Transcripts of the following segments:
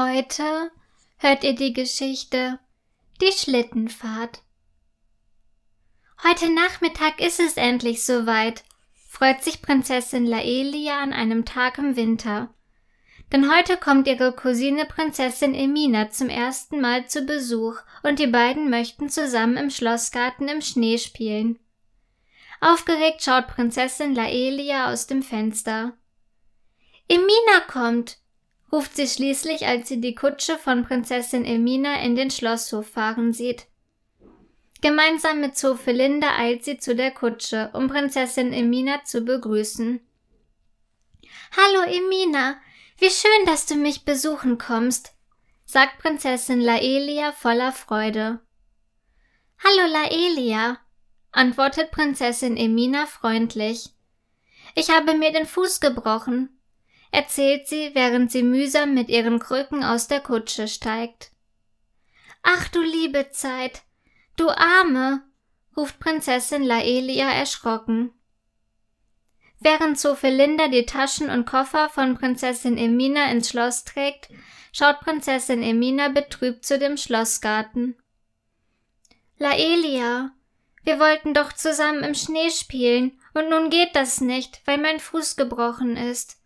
Heute hört ihr die Geschichte Die Schlittenfahrt. Heute Nachmittag ist es endlich soweit, freut sich Prinzessin Laelia an einem Tag im Winter. Denn heute kommt ihre Cousine Prinzessin Emina zum ersten Mal zu Besuch und die beiden möchten zusammen im Schlossgarten im Schnee spielen. Aufgeregt schaut Prinzessin Laelia aus dem Fenster. Emina kommt, ruft sie schließlich, als sie die Kutsche von Prinzessin Emina in den Schlosshof fahren sieht. Gemeinsam mit Zofelinde eilt sie zu der Kutsche, um Prinzessin Emina zu begrüßen. Hallo Emina, wie schön, dass du mich besuchen kommst, sagt Prinzessin Laelia voller Freude. Hallo Laelia, antwortet Prinzessin Emina freundlich. Ich habe mir den Fuß gebrochen erzählt sie, während sie mühsam mit ihren Krücken aus der Kutsche steigt. Ach du liebe Zeit, du Arme, ruft Prinzessin Laelia erschrocken. Während Sophelinda die Taschen und Koffer von Prinzessin Emina ins Schloss trägt, schaut Prinzessin Emina betrübt zu dem Schlossgarten. Laelia, wir wollten doch zusammen im Schnee spielen, und nun geht das nicht, weil mein Fuß gebrochen ist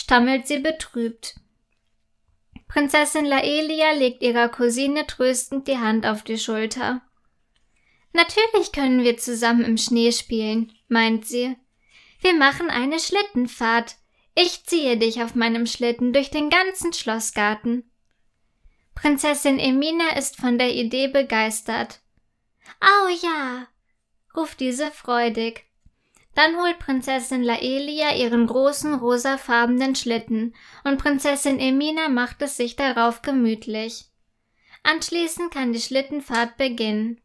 stammelt sie betrübt. Prinzessin Laelia legt ihrer Cousine tröstend die Hand auf die Schulter. Natürlich können wir zusammen im Schnee spielen, meint sie. Wir machen eine Schlittenfahrt. Ich ziehe dich auf meinem Schlitten durch den ganzen Schlossgarten. Prinzessin Emina ist von der Idee begeistert. Au ja, ruft diese freudig. Dann holt Prinzessin Laelia ihren großen rosafarbenen Schlitten und Prinzessin Emina macht es sich darauf gemütlich. Anschließend kann die Schlittenfahrt beginnen.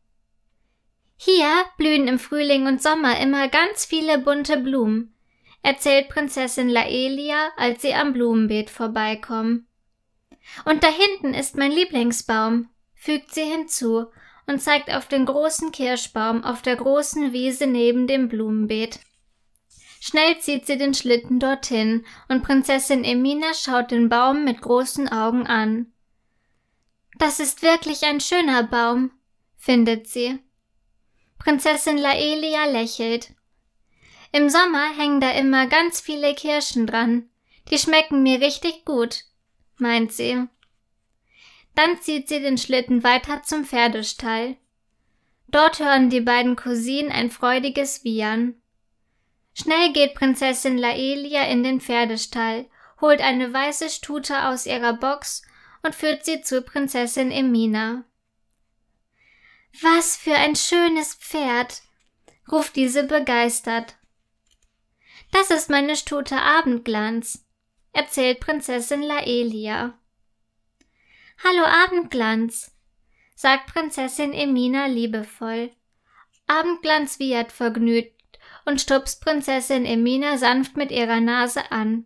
Hier blühen im Frühling und Sommer immer ganz viele bunte Blumen, erzählt Prinzessin Laelia, als sie am Blumenbeet vorbeikommen. Und da hinten ist mein Lieblingsbaum, fügt sie hinzu und zeigt auf den großen Kirschbaum auf der großen Wiese neben dem Blumenbeet. Schnell zieht sie den Schlitten dorthin, und Prinzessin Emina schaut den Baum mit großen Augen an. Das ist wirklich ein schöner Baum, findet sie. Prinzessin Laelia lächelt. Im Sommer hängen da immer ganz viele Kirschen dran. Die schmecken mir richtig gut, meint sie. Dann zieht sie den Schlitten weiter zum Pferdestall. Dort hören die beiden Cousinen ein freudiges Wiehern. Schnell geht Prinzessin Laelia in den Pferdestall, holt eine weiße Stute aus ihrer Box und führt sie zu Prinzessin Emina. Was für ein schönes Pferd, ruft diese begeistert. Das ist meine Stute Abendglanz, erzählt Prinzessin Laelia. Hallo Abendglanz, sagt Prinzessin Emina liebevoll. Abendglanz wiehert vergnügt und stupst Prinzessin Emina sanft mit ihrer Nase an.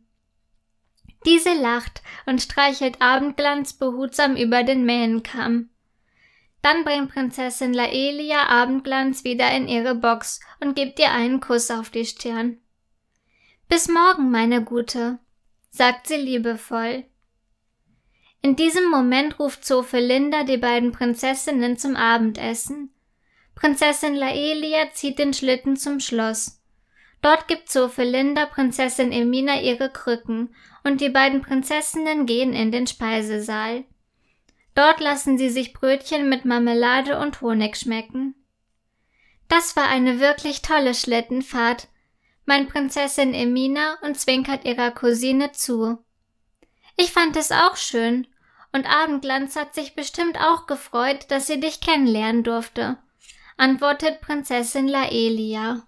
Diese lacht und streichelt Abendglanz behutsam über den Mähenkamm. Dann bringt Prinzessin Laelia Abendglanz wieder in ihre Box und gibt ihr einen Kuss auf die Stirn. Bis morgen, meine Gute, sagt sie liebevoll. In diesem Moment ruft Zofelinda die beiden Prinzessinnen zum Abendessen. Prinzessin Laelia zieht den Schlitten zum Schloss. Dort gibt Zofelinda Prinzessin Emina ihre Krücken und die beiden Prinzessinnen gehen in den Speisesaal. Dort lassen sie sich Brötchen mit Marmelade und Honig schmecken. Das war eine wirklich tolle Schlittenfahrt, meint Prinzessin Emina und zwinkert ihrer Cousine zu. Ich fand es auch schön. Und Abendglanz hat sich bestimmt auch gefreut, dass sie dich kennenlernen durfte, antwortet Prinzessin Laelia.